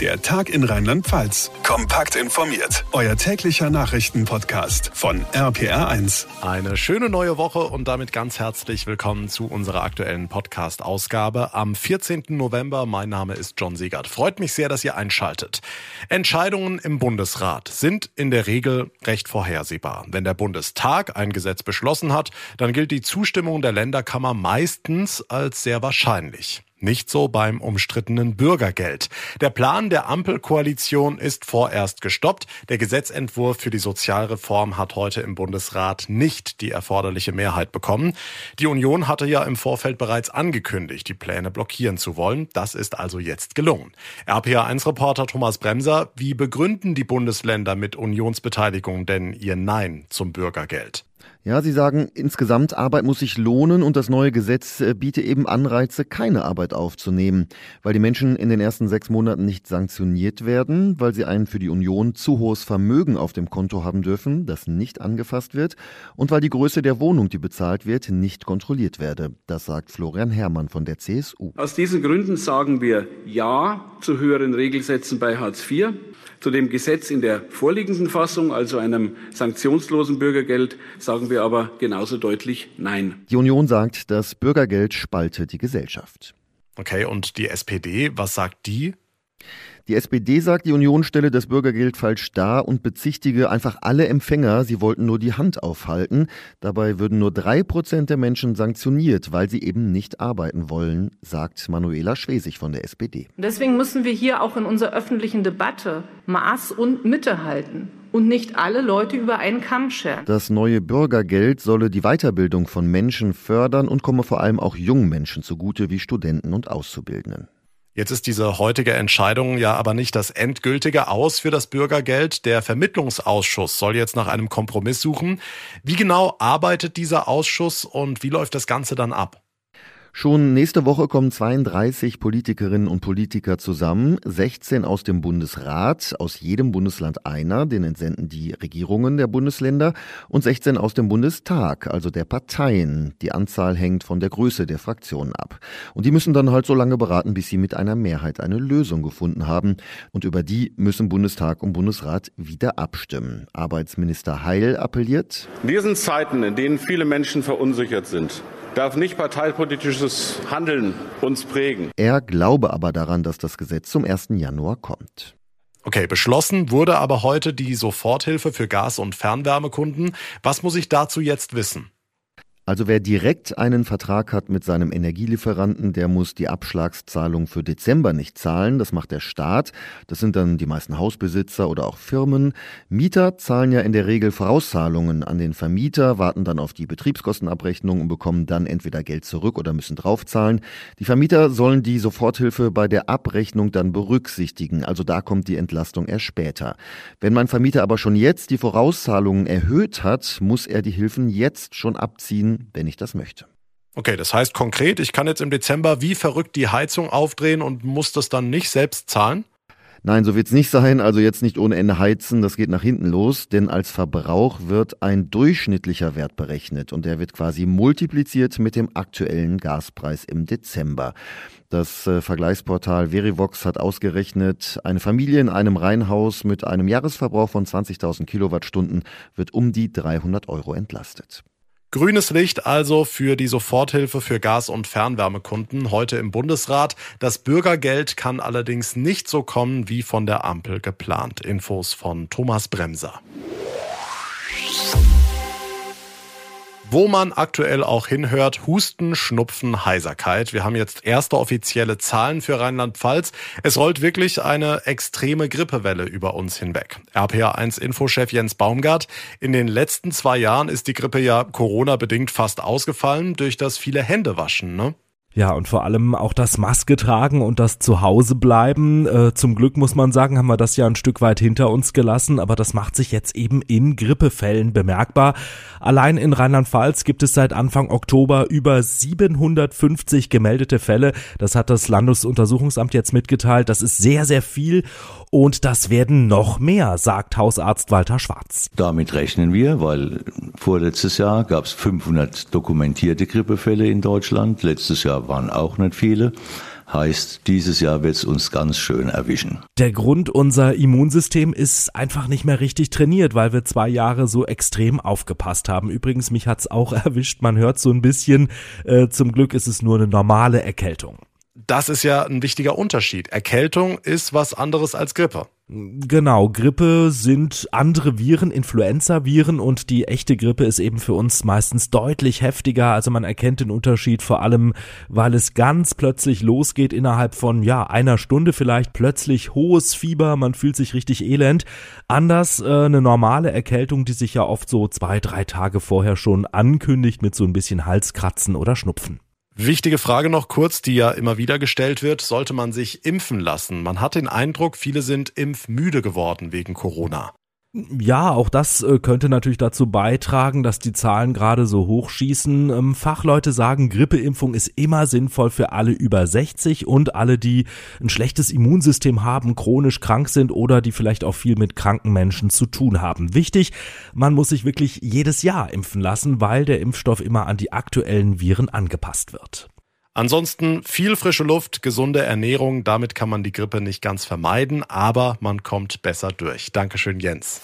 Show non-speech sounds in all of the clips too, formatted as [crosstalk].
Der Tag in Rheinland-Pfalz. Kompakt informiert. Euer täglicher Nachrichtenpodcast von RPR1. Eine schöne neue Woche und damit ganz herzlich willkommen zu unserer aktuellen Podcast-Ausgabe am 14. November. Mein Name ist John Siegert. Freut mich sehr, dass ihr einschaltet. Entscheidungen im Bundesrat sind in der Regel recht vorhersehbar. Wenn der Bundestag ein Gesetz beschlossen hat, dann gilt die Zustimmung der Länderkammer meistens als sehr wahrscheinlich. Nicht so beim umstrittenen Bürgergeld. Der Plan der Ampelkoalition ist vorerst gestoppt. Der Gesetzentwurf für die Sozialreform hat heute im Bundesrat nicht die erforderliche Mehrheit bekommen. Die Union hatte ja im Vorfeld bereits angekündigt, die Pläne blockieren zu wollen. Das ist also jetzt gelungen. RPA1-Reporter Thomas Bremser, wie begründen die Bundesländer mit Unionsbeteiligung denn ihr Nein zum Bürgergeld? Ja, Sie sagen, insgesamt Arbeit muss sich lohnen und das neue Gesetz äh, biete eben Anreize, keine Arbeit aufzunehmen, weil die Menschen in den ersten sechs Monaten nicht sanktioniert werden, weil sie ein für die Union zu hohes Vermögen auf dem Konto haben dürfen, das nicht angefasst wird und weil die Größe der Wohnung, die bezahlt wird, nicht kontrolliert werde. Das sagt Florian Herrmann von der CSU. Aus diesen Gründen sagen wir Ja zu höheren Regelsätzen bei Hartz IV zu dem Gesetz in der vorliegenden Fassung, also einem sanktionslosen Bürgergeld, sagen wir aber genauso deutlich Nein. Die Union sagt, das Bürgergeld spaltet die Gesellschaft. Okay, und die SPD, was sagt die? Die SPD sagt, die Union stelle das Bürgergeld falsch dar und bezichtige einfach alle Empfänger, sie wollten nur die Hand aufhalten. Dabei würden nur drei Prozent der Menschen sanktioniert, weil sie eben nicht arbeiten wollen, sagt Manuela Schwesig von der SPD. Deswegen müssen wir hier auch in unserer öffentlichen Debatte Maß und Mitte halten und nicht alle Leute über einen Kamm scheren. Das neue Bürgergeld solle die Weiterbildung von Menschen fördern und komme vor allem auch jungen Menschen zugute wie Studenten und Auszubildenden. Jetzt ist diese heutige Entscheidung ja aber nicht das endgültige Aus für das Bürgergeld. Der Vermittlungsausschuss soll jetzt nach einem Kompromiss suchen. Wie genau arbeitet dieser Ausschuss und wie läuft das Ganze dann ab? Schon nächste Woche kommen 32 Politikerinnen und Politiker zusammen, 16 aus dem Bundesrat, aus jedem Bundesland einer, den entsenden die Regierungen der Bundesländer, und 16 aus dem Bundestag, also der Parteien. Die Anzahl hängt von der Größe der Fraktionen ab. Und die müssen dann halt so lange beraten, bis sie mit einer Mehrheit eine Lösung gefunden haben. Und über die müssen Bundestag und Bundesrat wieder abstimmen. Arbeitsminister Heil appelliert. In diesen Zeiten, in denen viele Menschen verunsichert sind, darf nicht parteipolitisches Handeln uns prägen. Er glaube aber daran, dass das Gesetz zum 1. Januar kommt. Okay, beschlossen wurde aber heute die Soforthilfe für Gas- und Fernwärmekunden. Was muss ich dazu jetzt wissen? Also wer direkt einen Vertrag hat mit seinem Energielieferanten, der muss die Abschlagszahlung für Dezember nicht zahlen. Das macht der Staat. Das sind dann die meisten Hausbesitzer oder auch Firmen. Mieter zahlen ja in der Regel Vorauszahlungen an den Vermieter, warten dann auf die Betriebskostenabrechnung und bekommen dann entweder Geld zurück oder müssen draufzahlen. Die Vermieter sollen die Soforthilfe bei der Abrechnung dann berücksichtigen. Also da kommt die Entlastung erst später. Wenn mein Vermieter aber schon jetzt die Vorauszahlungen erhöht hat, muss er die Hilfen jetzt schon abziehen wenn ich das möchte. Okay, das heißt konkret, ich kann jetzt im Dezember wie verrückt die Heizung aufdrehen und muss das dann nicht selbst zahlen? Nein, so wird es nicht sein. Also jetzt nicht ohne Ende heizen, das geht nach hinten los. Denn als Verbrauch wird ein durchschnittlicher Wert berechnet und der wird quasi multipliziert mit dem aktuellen Gaspreis im Dezember. Das äh, Vergleichsportal Verivox hat ausgerechnet, eine Familie in einem Reihenhaus mit einem Jahresverbrauch von 20.000 Kilowattstunden wird um die 300 Euro entlastet. Grünes Licht also für die Soforthilfe für Gas- und Fernwärmekunden heute im Bundesrat. Das Bürgergeld kann allerdings nicht so kommen wie von der Ampel geplant. Infos von Thomas Bremser. Wo man aktuell auch hinhört, Husten, Schnupfen, Heiserkeit. Wir haben jetzt erste offizielle Zahlen für Rheinland-Pfalz. Es rollt wirklich eine extreme Grippewelle über uns hinweg. RPA1-Infochef Jens Baumgart. In den letzten zwei Jahren ist die Grippe ja Corona-bedingt fast ausgefallen durch das viele Händewaschen, ne? Ja, und vor allem auch das Maske tragen und das Zuhause bleiben. Äh, zum Glück muss man sagen, haben wir das ja ein Stück weit hinter uns gelassen, aber das macht sich jetzt eben in Grippefällen bemerkbar. Allein in Rheinland-Pfalz gibt es seit Anfang Oktober über 750 gemeldete Fälle. Das hat das Landesuntersuchungsamt jetzt mitgeteilt. Das ist sehr, sehr viel und das werden noch mehr, sagt Hausarzt Walter Schwarz. Damit rechnen wir, weil vorletztes Jahr gab es 500 dokumentierte Grippefälle in Deutschland. Letztes Jahr waren auch nicht viele. Heißt, dieses Jahr wird es uns ganz schön erwischen. Der Grund, unser Immunsystem ist einfach nicht mehr richtig trainiert, weil wir zwei Jahre so extrem aufgepasst haben. Übrigens, mich hat's auch [laughs] erwischt, man hört so ein bisschen. Äh, zum Glück ist es nur eine normale Erkältung. Das ist ja ein wichtiger Unterschied. Erkältung ist was anderes als Grippe. Genau, Grippe sind andere Viren, Influenza-Viren und die echte Grippe ist eben für uns meistens deutlich heftiger. Also man erkennt den Unterschied vor allem, weil es ganz plötzlich losgeht innerhalb von ja einer Stunde vielleicht plötzlich hohes Fieber, man fühlt sich richtig elend. Anders äh, eine normale Erkältung, die sich ja oft so zwei, drei Tage vorher schon ankündigt mit so ein bisschen Halskratzen oder Schnupfen. Wichtige Frage noch kurz, die ja immer wieder gestellt wird. Sollte man sich impfen lassen? Man hat den Eindruck, viele sind impfmüde geworden wegen Corona. Ja, auch das äh, könnte natürlich dazu beitragen, dass die Zahlen gerade so hochschießen. Ähm, Fachleute sagen, Grippeimpfung ist immer sinnvoll für alle über 60 und alle, die ein schlechtes Immunsystem haben, chronisch krank sind oder die vielleicht auch viel mit kranken Menschen zu tun haben. Wichtig, man muss sich wirklich jedes Jahr impfen lassen, weil der Impfstoff immer an die aktuellen Viren angepasst wird. Ansonsten viel frische Luft, gesunde Ernährung, damit kann man die Grippe nicht ganz vermeiden, aber man kommt besser durch. Dankeschön, Jens.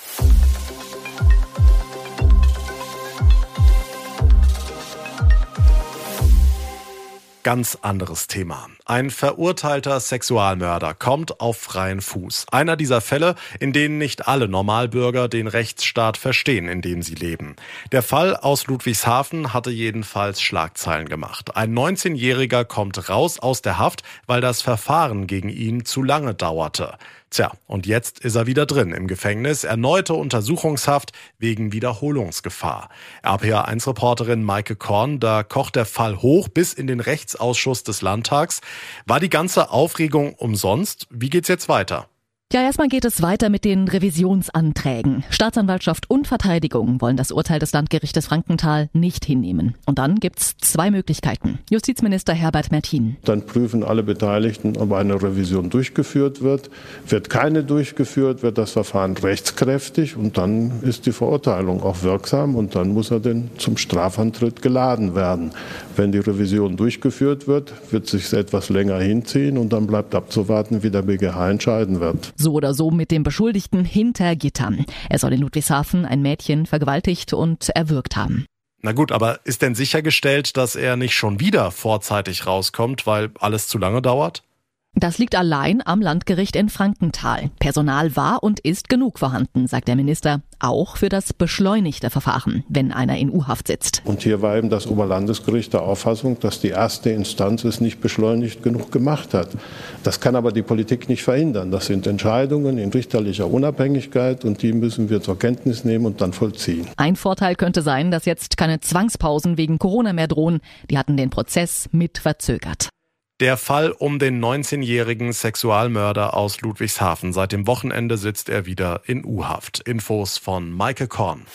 Ganz anderes Thema. Ein verurteilter Sexualmörder kommt auf freien Fuß. Einer dieser Fälle, in denen nicht alle Normalbürger den Rechtsstaat verstehen, in dem sie leben. Der Fall aus Ludwigshafen hatte jedenfalls Schlagzeilen gemacht. Ein 19-Jähriger kommt raus aus der Haft, weil das Verfahren gegen ihn zu lange dauerte. Tja, und jetzt ist er wieder drin im Gefängnis. Erneute Untersuchungshaft wegen Wiederholungsgefahr. RPA1-Reporterin Maike Korn, da kocht der Fall hoch bis in den Rechtsausschuss des Landtags. War die ganze Aufregung umsonst? Wie geht's jetzt weiter? Ja, erstmal geht es weiter mit den Revisionsanträgen. Staatsanwaltschaft und Verteidigung wollen das Urteil des Landgerichtes Frankenthal nicht hinnehmen. Und dann gibt's zwei Möglichkeiten. Justizminister Herbert Mertin. Dann prüfen alle Beteiligten, ob eine Revision durchgeführt wird. Wird keine durchgeführt, wird das Verfahren rechtskräftig und dann ist die Verurteilung auch wirksam und dann muss er denn zum Strafantritt geladen werden. Wenn die Revision durchgeführt wird, wird sich etwas länger hinziehen und dann bleibt abzuwarten, wie der BGH entscheiden wird. So oder so mit dem Beschuldigten hinter Gittern. Er soll in Ludwigshafen ein Mädchen vergewaltigt und erwürgt haben. Na gut, aber ist denn sichergestellt, dass er nicht schon wieder vorzeitig rauskommt, weil alles zu lange dauert? Das liegt allein am Landgericht in Frankenthal. Personal war und ist genug vorhanden, sagt der Minister, auch für das beschleunigte Verfahren, wenn einer in U-Haft sitzt. Und hier war eben das Oberlandesgericht der Auffassung, dass die erste Instanz es nicht beschleunigt genug gemacht hat. Das kann aber die Politik nicht verhindern. Das sind Entscheidungen in richterlicher Unabhängigkeit und die müssen wir zur Kenntnis nehmen und dann vollziehen. Ein Vorteil könnte sein, dass jetzt keine Zwangspausen wegen Corona mehr drohen. Die hatten den Prozess mit verzögert. Der Fall um den 19-jährigen Sexualmörder aus Ludwigshafen. Seit dem Wochenende sitzt er wieder in U-Haft. Infos von Maike Korn.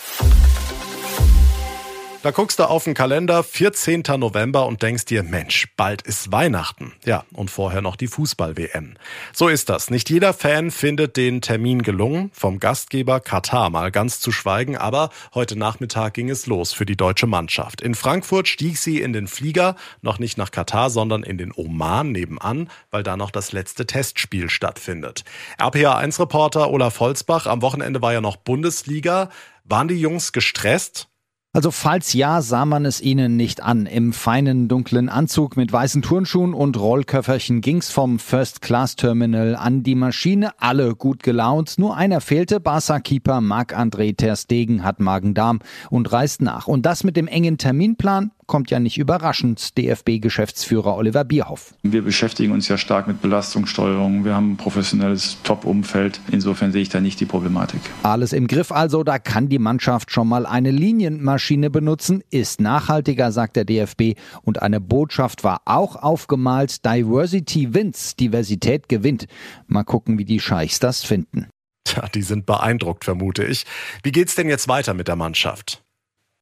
Da guckst du auf den Kalender, 14. November und denkst dir, Mensch, bald ist Weihnachten. Ja, und vorher noch die Fußball-WM. So ist das. Nicht jeder Fan findet den Termin gelungen, vom Gastgeber Katar mal ganz zu schweigen, aber heute Nachmittag ging es los für die deutsche Mannschaft. In Frankfurt stieg sie in den Flieger, noch nicht nach Katar, sondern in den Oman nebenan, weil da noch das letzte Testspiel stattfindet. RPA1-Reporter Olaf Holzbach, am Wochenende war ja noch Bundesliga. Waren die Jungs gestresst? Also falls ja, sah man es ihnen nicht an. Im feinen dunklen Anzug mit weißen Turnschuhen und Rollköfferchen ging's vom First-Class-Terminal an die Maschine. Alle gut gelaunt. Nur einer fehlte. Barca-Keeper Marc-André Ter Stegen hat Magen-Darm und reist nach. Und das mit dem engen Terminplan kommt ja nicht überraschend, DFB-Geschäftsführer Oliver Bierhoff. Wir beschäftigen uns ja stark mit Belastungssteuerung. Wir haben ein professionelles Top-Umfeld. Insofern sehe ich da nicht die Problematik. Alles im Griff also, da kann die Mannschaft schon mal eine Linienmaschine benutzen, ist nachhaltiger, sagt der DFB. Und eine Botschaft war auch aufgemalt, Diversity wins, Diversität gewinnt. Mal gucken, wie die Scheichs das finden. Tja, die sind beeindruckt, vermute ich. Wie geht's denn jetzt weiter mit der Mannschaft?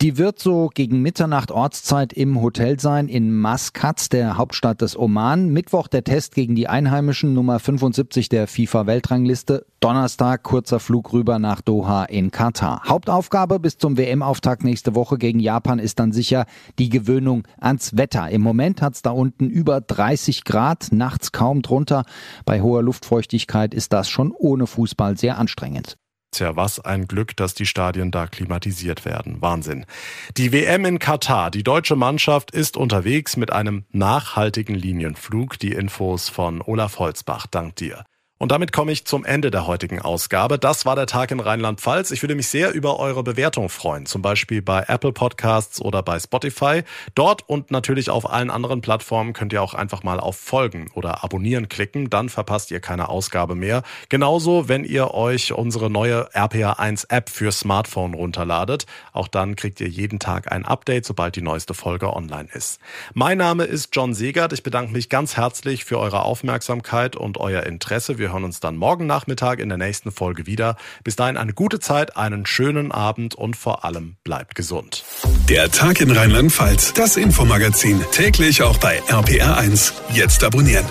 Die wird so gegen Mitternacht Ortszeit im Hotel sein in Maskat, der Hauptstadt des Oman. Mittwoch der Test gegen die Einheimischen Nummer 75 der FIFA-Weltrangliste. Donnerstag kurzer Flug rüber nach Doha in Katar. Hauptaufgabe bis zum WM-Auftakt nächste Woche gegen Japan ist dann sicher die Gewöhnung ans Wetter. Im Moment hat es da unten über 30 Grad, nachts kaum drunter. Bei hoher Luftfeuchtigkeit ist das schon ohne Fußball sehr anstrengend. Tja, was ein Glück, dass die Stadien da klimatisiert werden. Wahnsinn. Die WM in Katar. Die deutsche Mannschaft ist unterwegs mit einem nachhaltigen Linienflug. Die Infos von Olaf Holzbach. Dank dir. Und damit komme ich zum Ende der heutigen Ausgabe. Das war der Tag in Rheinland-Pfalz. Ich würde mich sehr über eure Bewertung freuen, zum Beispiel bei Apple Podcasts oder bei Spotify. Dort und natürlich auf allen anderen Plattformen könnt ihr auch einfach mal auf Folgen oder Abonnieren klicken, dann verpasst ihr keine Ausgabe mehr. Genauso, wenn ihr euch unsere neue RPA1 App für Smartphone runterladet. Auch dann kriegt ihr jeden Tag ein Update, sobald die neueste Folge online ist. Mein Name ist John Segert. Ich bedanke mich ganz herzlich für eure Aufmerksamkeit und euer Interesse. Wir hören uns dann morgen Nachmittag in der nächsten Folge wieder. Bis dahin eine gute Zeit, einen schönen Abend und vor allem bleibt gesund. Der Tag in Rheinland-Pfalz, das Infomagazin, täglich auch bei RPR1. Jetzt abonnieren.